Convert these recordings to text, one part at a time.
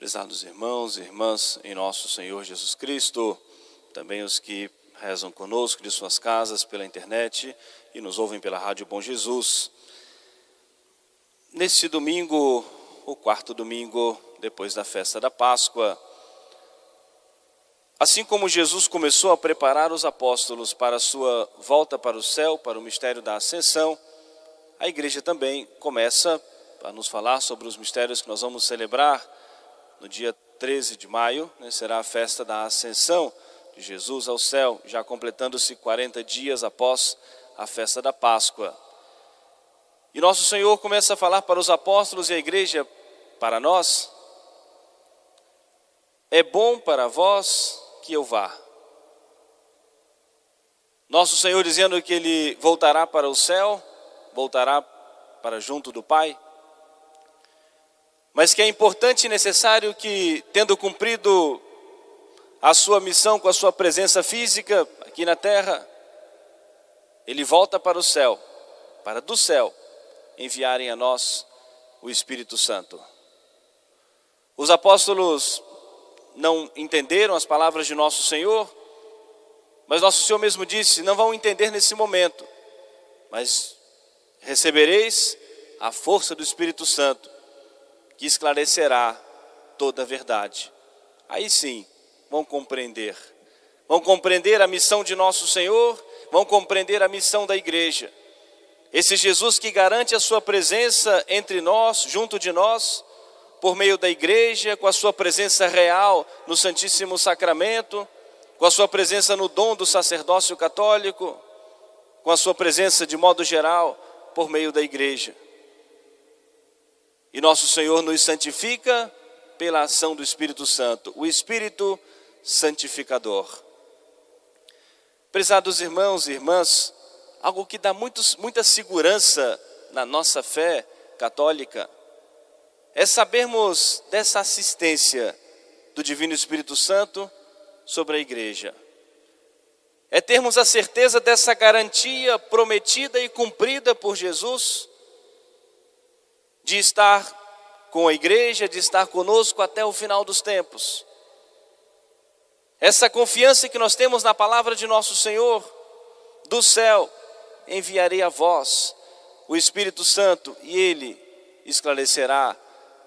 Prezados irmãos e irmãs em nosso Senhor Jesus Cristo, também os que rezam conosco de suas casas pela internet e nos ouvem pela Rádio Bom Jesus. Nesse domingo, o quarto domingo depois da festa da Páscoa, assim como Jesus começou a preparar os apóstolos para a sua volta para o céu, para o mistério da ascensão, a igreja também começa a nos falar sobre os mistérios que nós vamos celebrar no dia 13 de maio, né, será a festa da ascensão de Jesus ao céu, já completando-se 40 dias após a festa da Páscoa. E nosso Senhor começa a falar para os apóstolos e a igreja, para nós: é bom para vós que eu vá. Nosso Senhor dizendo que ele voltará para o céu, voltará para junto do Pai mas que é importante e necessário que, tendo cumprido a sua missão com a sua presença física aqui na terra, ele volta para o céu, para do céu enviarem a nós o Espírito Santo. Os apóstolos não entenderam as palavras de nosso Senhor, mas nosso Senhor mesmo disse: não vão entender nesse momento, mas recebereis a força do Espírito Santo que esclarecerá toda a verdade. Aí sim, vão compreender. Vão compreender a missão de nosso Senhor, vão compreender a missão da igreja. Esse Jesus que garante a sua presença entre nós, junto de nós, por meio da igreja, com a sua presença real no Santíssimo Sacramento, com a sua presença no dom do sacerdócio católico, com a sua presença de modo geral por meio da igreja. E nosso Senhor nos santifica pela ação do Espírito Santo, o Espírito santificador. Prezados irmãos e irmãs, algo que dá muitos, muita segurança na nossa fé católica é sabermos dessa assistência do Divino Espírito Santo sobre a igreja. É termos a certeza dessa garantia prometida e cumprida por Jesus de estar com a igreja, de estar conosco até o final dos tempos. Essa confiança que nós temos na palavra de nosso Senhor, do céu, enviarei a vós o Espírito Santo e ele esclarecerá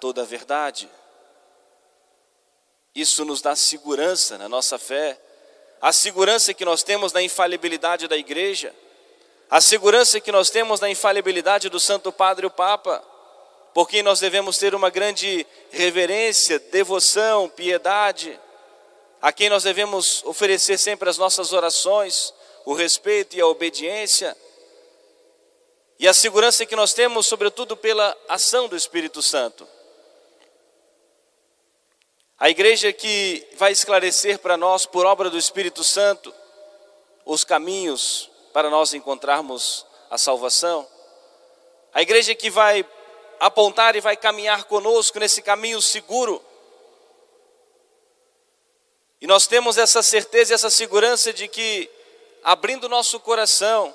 toda a verdade. Isso nos dá segurança na nossa fé, a segurança que nós temos na infalibilidade da igreja, a segurança que nós temos na infalibilidade do Santo Padre o Papa por quem nós devemos ter uma grande reverência, devoção, piedade, a quem nós devemos oferecer sempre as nossas orações, o respeito e a obediência, e a segurança que nós temos, sobretudo, pela ação do Espírito Santo. A igreja que vai esclarecer para nós, por obra do Espírito Santo, os caminhos para nós encontrarmos a salvação. A igreja que vai apontar e vai caminhar conosco nesse caminho seguro. E nós temos essa certeza e essa segurança de que, abrindo nosso coração,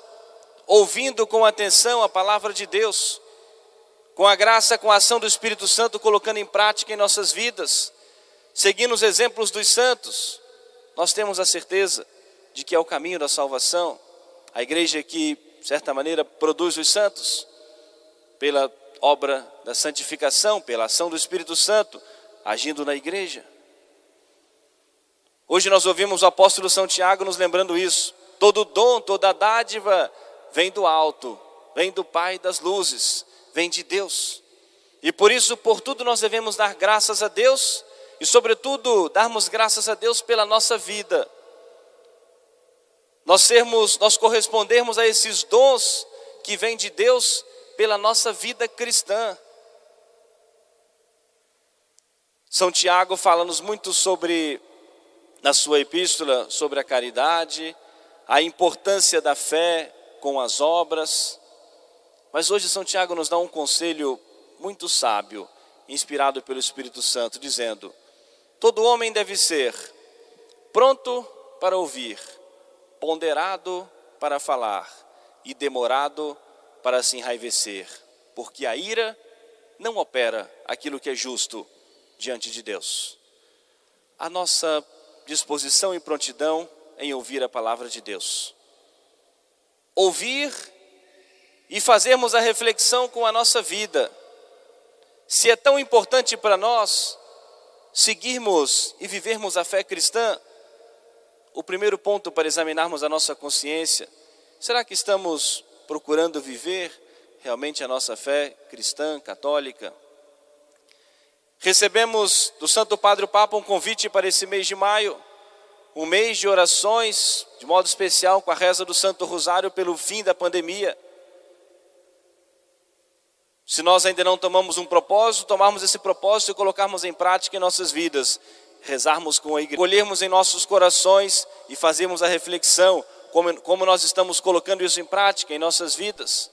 ouvindo com atenção a palavra de Deus, com a graça, com a ação do Espírito Santo colocando em prática em nossas vidas, seguindo os exemplos dos santos, nós temos a certeza de que é o caminho da salvação. A igreja que, de certa maneira, produz os santos pela obra da santificação, pela ação do Espírito Santo, agindo na igreja. Hoje nós ouvimos o apóstolo São Tiago nos lembrando isso. Todo dom, toda dádiva vem do alto, vem do Pai das luzes, vem de Deus. E por isso, por tudo, nós devemos dar graças a Deus e, sobretudo, darmos graças a Deus pela nossa vida. Nós sermos, nós correspondermos a esses dons que vêm de Deus pela nossa vida cristã. São Tiago fala-nos muito sobre, na sua epístola, sobre a caridade, a importância da fé com as obras. Mas hoje São Tiago nos dá um conselho muito sábio, inspirado pelo Espírito Santo, dizendo: todo homem deve ser pronto para ouvir, ponderado para falar e demorado para se enraivecer, porque a ira não opera aquilo que é justo, diante de Deus. A nossa disposição e prontidão em ouvir a palavra de Deus. Ouvir e fazermos a reflexão com a nossa vida. Se é tão importante para nós seguirmos e vivermos a fé cristã, o primeiro ponto para examinarmos a nossa consciência, será que estamos procurando viver realmente a nossa fé cristã, católica? Recebemos do Santo Padre Papa um convite para esse mês de maio, um mês de orações, de modo especial com a reza do Santo Rosário pelo fim da pandemia. Se nós ainda não tomamos um propósito, tomarmos esse propósito e colocarmos em prática em nossas vidas, rezarmos com a igreja, colhermos em nossos corações e fazermos a reflexão como, como nós estamos colocando isso em prática em nossas vidas,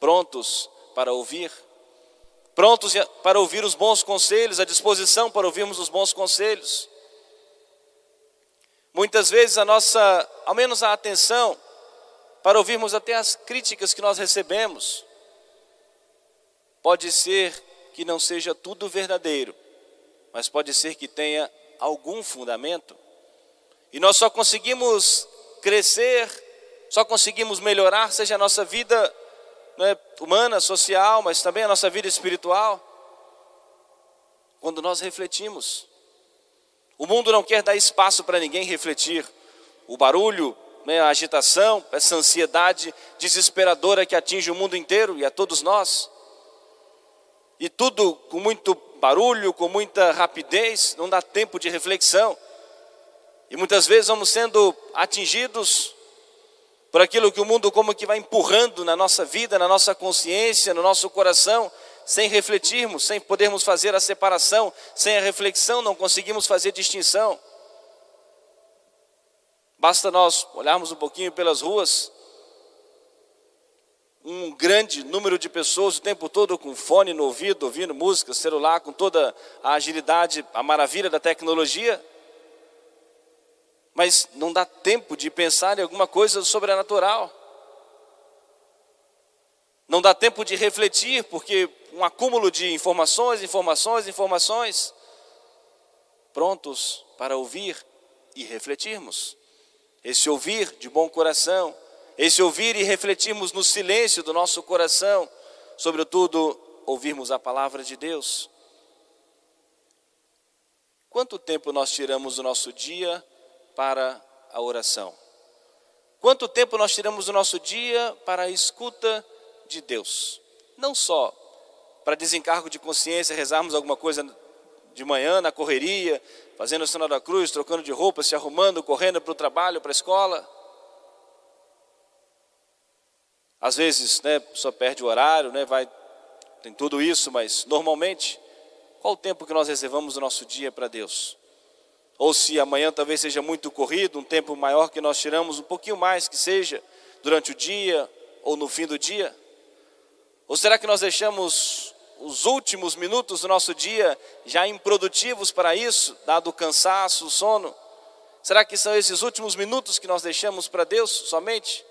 prontos para ouvir, prontos para ouvir os bons conselhos, à disposição para ouvirmos os bons conselhos. Muitas vezes a nossa, ao menos a atenção, para ouvirmos até as críticas que nós recebemos, pode ser que não seja tudo verdadeiro, mas pode ser que tenha algum fundamento. E nós só conseguimos crescer, só conseguimos melhorar, seja a nossa vida né, humana, social, mas também a nossa vida espiritual, quando nós refletimos. O mundo não quer dar espaço para ninguém refletir. O barulho, né, a agitação, essa ansiedade desesperadora que atinge o mundo inteiro e a todos nós. E tudo com muito barulho, com muita rapidez, não dá tempo de reflexão. E muitas vezes vamos sendo atingidos por aquilo que o mundo como que vai empurrando na nossa vida, na nossa consciência, no nosso coração, sem refletirmos, sem podermos fazer a separação, sem a reflexão, não conseguimos fazer distinção. Basta nós olharmos um pouquinho pelas ruas, um grande número de pessoas o tempo todo com fone no ouvido, ouvindo música, celular, com toda a agilidade, a maravilha da tecnologia. Mas não dá tempo de pensar em alguma coisa sobrenatural. Não dá tempo de refletir, porque um acúmulo de informações, informações, informações, prontos para ouvir e refletirmos. Esse ouvir de bom coração, esse ouvir e refletirmos no silêncio do nosso coração, sobretudo ouvirmos a palavra de Deus. Quanto tempo nós tiramos do nosso dia para a oração? Quanto tempo nós tiramos do nosso dia para a escuta de Deus. Não só para desencargo de consciência, rezarmos alguma coisa de manhã na correria, fazendo o sinal da cruz, trocando de roupa, se arrumando, correndo para o trabalho, para a escola. Às vezes, né, só perde o horário, né, vai, tem tudo isso, mas normalmente, qual o tempo que nós reservamos do nosso dia para Deus? Ou se amanhã talvez seja muito corrido, um tempo maior que nós tiramos, um pouquinho mais que seja, durante o dia ou no fim do dia? Ou será que nós deixamos os últimos minutos do nosso dia já improdutivos para isso, dado o cansaço, o sono? Será que são esses últimos minutos que nós deixamos para Deus somente?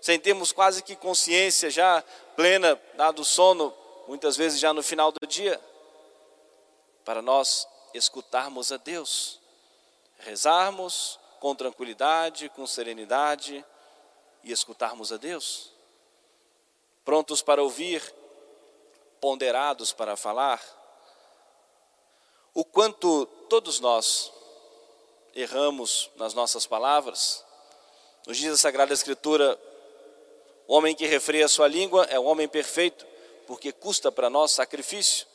Sem termos quase que consciência já plena, dado o sono, muitas vezes já no final do dia? Para nós escutarmos a Deus, rezarmos com tranquilidade, com serenidade e escutarmos a Deus prontos para ouvir, ponderados para falar, o quanto todos nós erramos nas nossas palavras. Nos dias da Sagrada Escritura, o homem que refreia a sua língua é o homem perfeito, porque custa para nós sacrifício.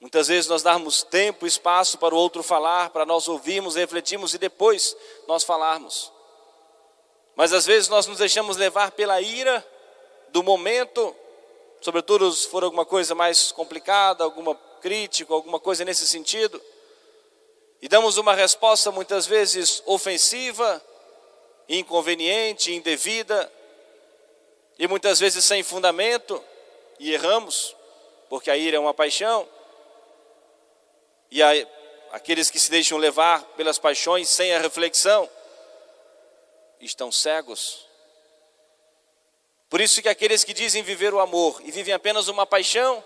Muitas vezes nós damos tempo espaço para o outro falar, para nós ouvirmos, refletirmos e depois nós falarmos. Mas às vezes nós nos deixamos levar pela ira do momento, sobretudo se for alguma coisa mais complicada, alguma crítica, alguma coisa nesse sentido, e damos uma resposta muitas vezes ofensiva, inconveniente, indevida, e muitas vezes sem fundamento, e erramos, porque a ira é uma paixão, e a, aqueles que se deixam levar pelas paixões sem a reflexão, estão cegos por isso que aqueles que dizem viver o amor e vivem apenas uma paixão,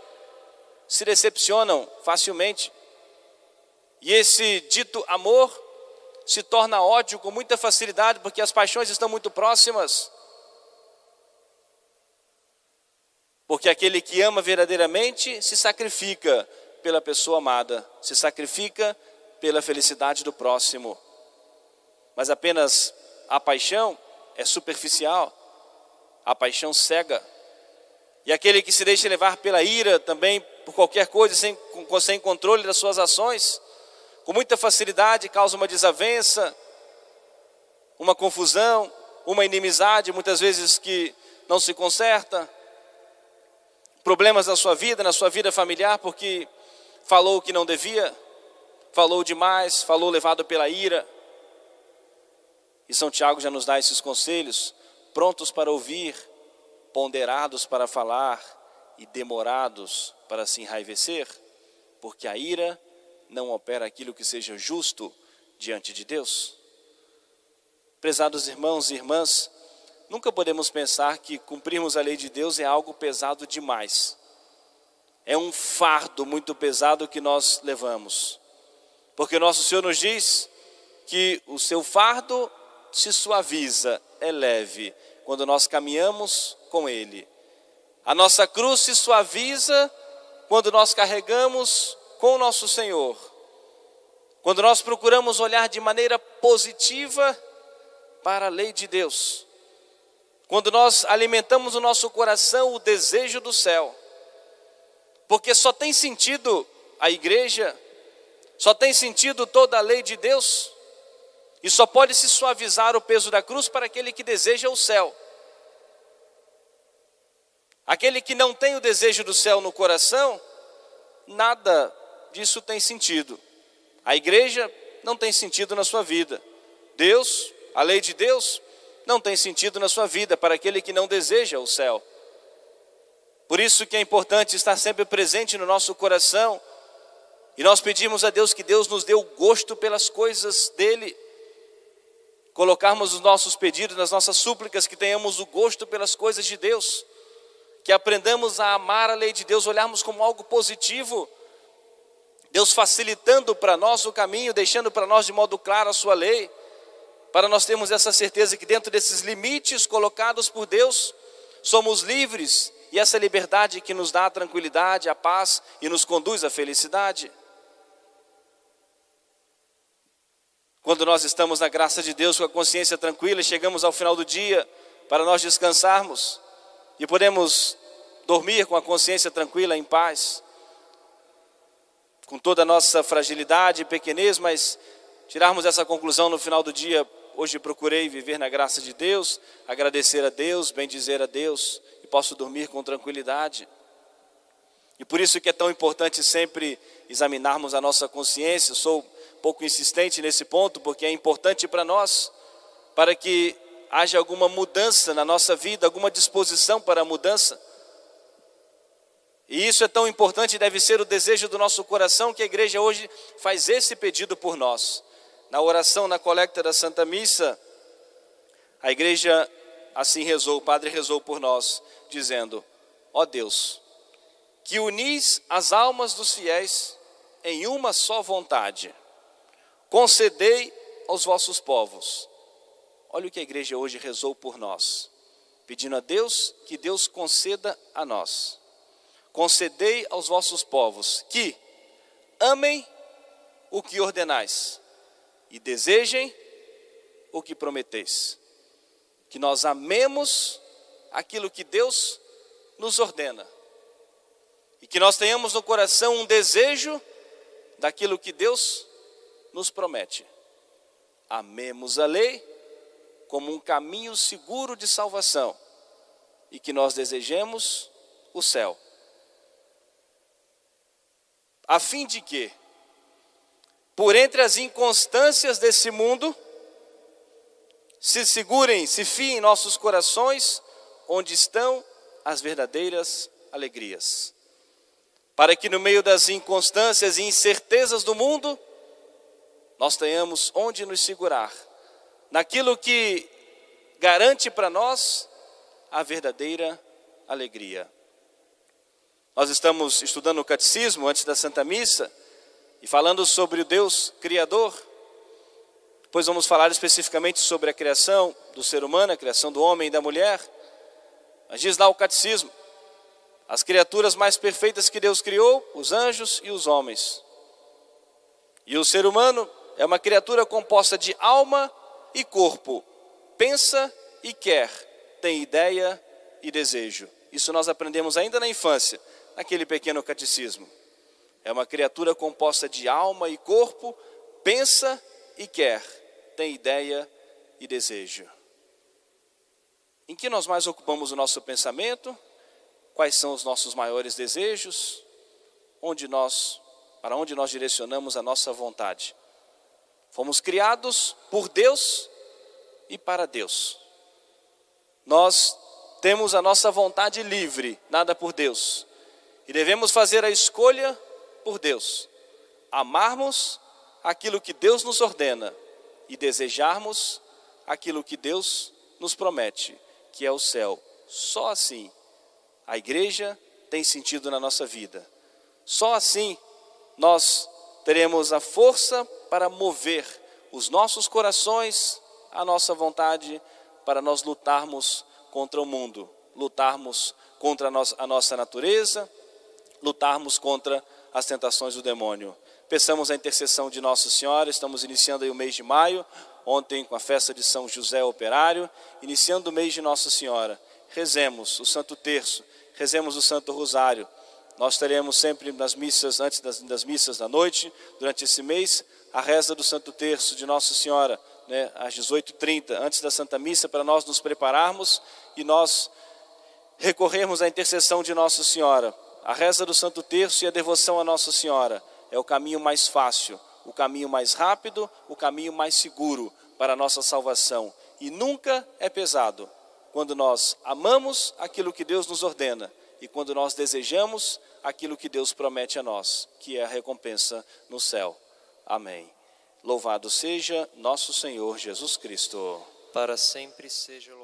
se decepcionam facilmente, E esse dito amor se torna ódio com muita facilidade, porque as paixões estão muito próximas. Porque aquele que ama verdadeiramente se sacrifica pela pessoa amada, se sacrifica pela felicidade do próximo. Mas apenas a paixão é superficial, a paixão cega. E aquele que se deixa levar pela ira também, por qualquer coisa, sem, sem controle das suas ações, com muita facilidade causa uma desavença, uma confusão, uma inimizade, muitas vezes que não se conserta, problemas na sua vida, na sua vida familiar, porque falou o que não devia, falou demais, falou levado pela ira. E São Tiago já nos dá esses conselhos, prontos para ouvir, ponderados para falar e demorados para se enraivecer, porque a ira não opera aquilo que seja justo diante de Deus. Prezados irmãos e irmãs, nunca podemos pensar que cumprirmos a lei de Deus é algo pesado demais. É um fardo muito pesado que nós levamos. Porque nosso Senhor nos diz que o seu fardo se suaviza, é leve, quando nós caminhamos com Ele. A nossa cruz se suaviza quando nós carregamos com o nosso Senhor. Quando nós procuramos olhar de maneira positiva para a lei de Deus. Quando nós alimentamos no nosso coração o desejo do céu. Porque só tem sentido a igreja, só tem sentido toda a lei de Deus e só pode se suavizar o peso da cruz para aquele que deseja o céu. Aquele que não tem o desejo do céu no coração, nada disso tem sentido. A igreja não tem sentido na sua vida. Deus, a lei de Deus, não tem sentido na sua vida para aquele que não deseja o céu. Por isso que é importante estar sempre presente no nosso coração. E nós pedimos a Deus que Deus nos dê o gosto pelas coisas dele. Colocarmos os nossos pedidos, nas nossas súplicas, que tenhamos o gosto pelas coisas de Deus, que aprendamos a amar a lei de Deus, olharmos como algo positivo, Deus facilitando para nós o caminho, deixando para nós de modo claro a sua lei, para nós termos essa certeza que dentro desses limites colocados por Deus, somos livres e essa liberdade que nos dá a tranquilidade, a paz e nos conduz à felicidade. Quando nós estamos na graça de Deus com a consciência tranquila e chegamos ao final do dia para nós descansarmos e podemos dormir com a consciência tranquila, em paz, com toda a nossa fragilidade e pequenez, mas tirarmos essa conclusão no final do dia. Hoje procurei viver na graça de Deus, agradecer a Deus, bendizer a Deus posso dormir com tranquilidade. E por isso que é tão importante sempre examinarmos a nossa consciência. Sou pouco insistente nesse ponto, porque é importante para nós, para que haja alguma mudança na nossa vida, alguma disposição para a mudança. E isso é tão importante, deve ser o desejo do nosso coração, que a igreja hoje faz esse pedido por nós. Na oração, na coleta da Santa Missa, a igreja assim rezou, o Padre rezou por nós, dizendo: Ó oh Deus, que unis as almas dos fiéis em uma só vontade concedei aos vossos povos. Olha o que a igreja hoje rezou por nós, pedindo a Deus que Deus conceda a nós. Concedei aos vossos povos que amem o que ordenais e desejem o que prometeis. Que nós amemos aquilo que Deus nos ordena. E que nós tenhamos no coração um desejo daquilo que Deus nos promete. Amemos a lei como um caminho seguro de salvação e que nós desejemos o céu. A fim de que, por entre as inconstâncias desse mundo, se segurem, se fiem nossos corações onde estão as verdadeiras alegrias. Para que no meio das inconstâncias e incertezas do mundo, nós tenhamos onde nos segurar, naquilo que garante para nós a verdadeira alegria. Nós estamos estudando o catecismo antes da Santa Missa E falando sobre o Deus Criador, depois vamos falar especificamente sobre a criação do ser humano, a criação do homem e da mulher. Mas diz lá o catecismo: as criaturas mais perfeitas que Deus criou, os anjos e os homens. E o ser humano é uma criatura composta de alma e corpo, pensa e quer, tem ideia e desejo. Isso nós aprendemos ainda na infância, naquele pequeno catecismo. É uma criatura composta de alma e corpo, pensa e quer, tem ideia e desejo. Em que nós mais ocupamos o nosso pensamento? Quais são os nossos maiores desejos? Onde nós, para onde nós direcionamos a nossa vontade? Fomos criados por Deus e para Deus. Nós temos a nossa vontade livre, nada por Deus. E devemos fazer a escolha por Deus. Amarmos aquilo que Deus nos ordena e desejarmos aquilo que Deus nos promete, que é o céu. Só assim a igreja tem sentido na nossa vida. Só assim nós teremos a força para mover os nossos corações, a nossa vontade, para nós lutarmos contra o mundo, lutarmos contra a nossa natureza, lutarmos contra as tentações do demônio. Peçamos a intercessão de Nossa Senhora, estamos iniciando o mês de maio, ontem com a festa de São José Operário, iniciando o mês de Nossa Senhora. Rezemos o Santo Terço, rezemos o Santo Rosário. Nós teremos sempre nas missas, antes das, das missas da noite, durante esse mês, a reza do Santo Terço de Nossa Senhora, né, às 18h30, antes da Santa Missa, para nós nos prepararmos e nós recorrermos à intercessão de Nossa Senhora. A reza do Santo Terço e a devoção a Nossa Senhora é o caminho mais fácil, o caminho mais rápido, o caminho mais seguro para a nossa salvação. E nunca é pesado quando nós amamos aquilo que Deus nos ordena e quando nós desejamos aquilo que Deus promete a nós, que é a recompensa no céu. Amém. Louvado seja nosso Senhor Jesus Cristo. Para sempre seja louvado.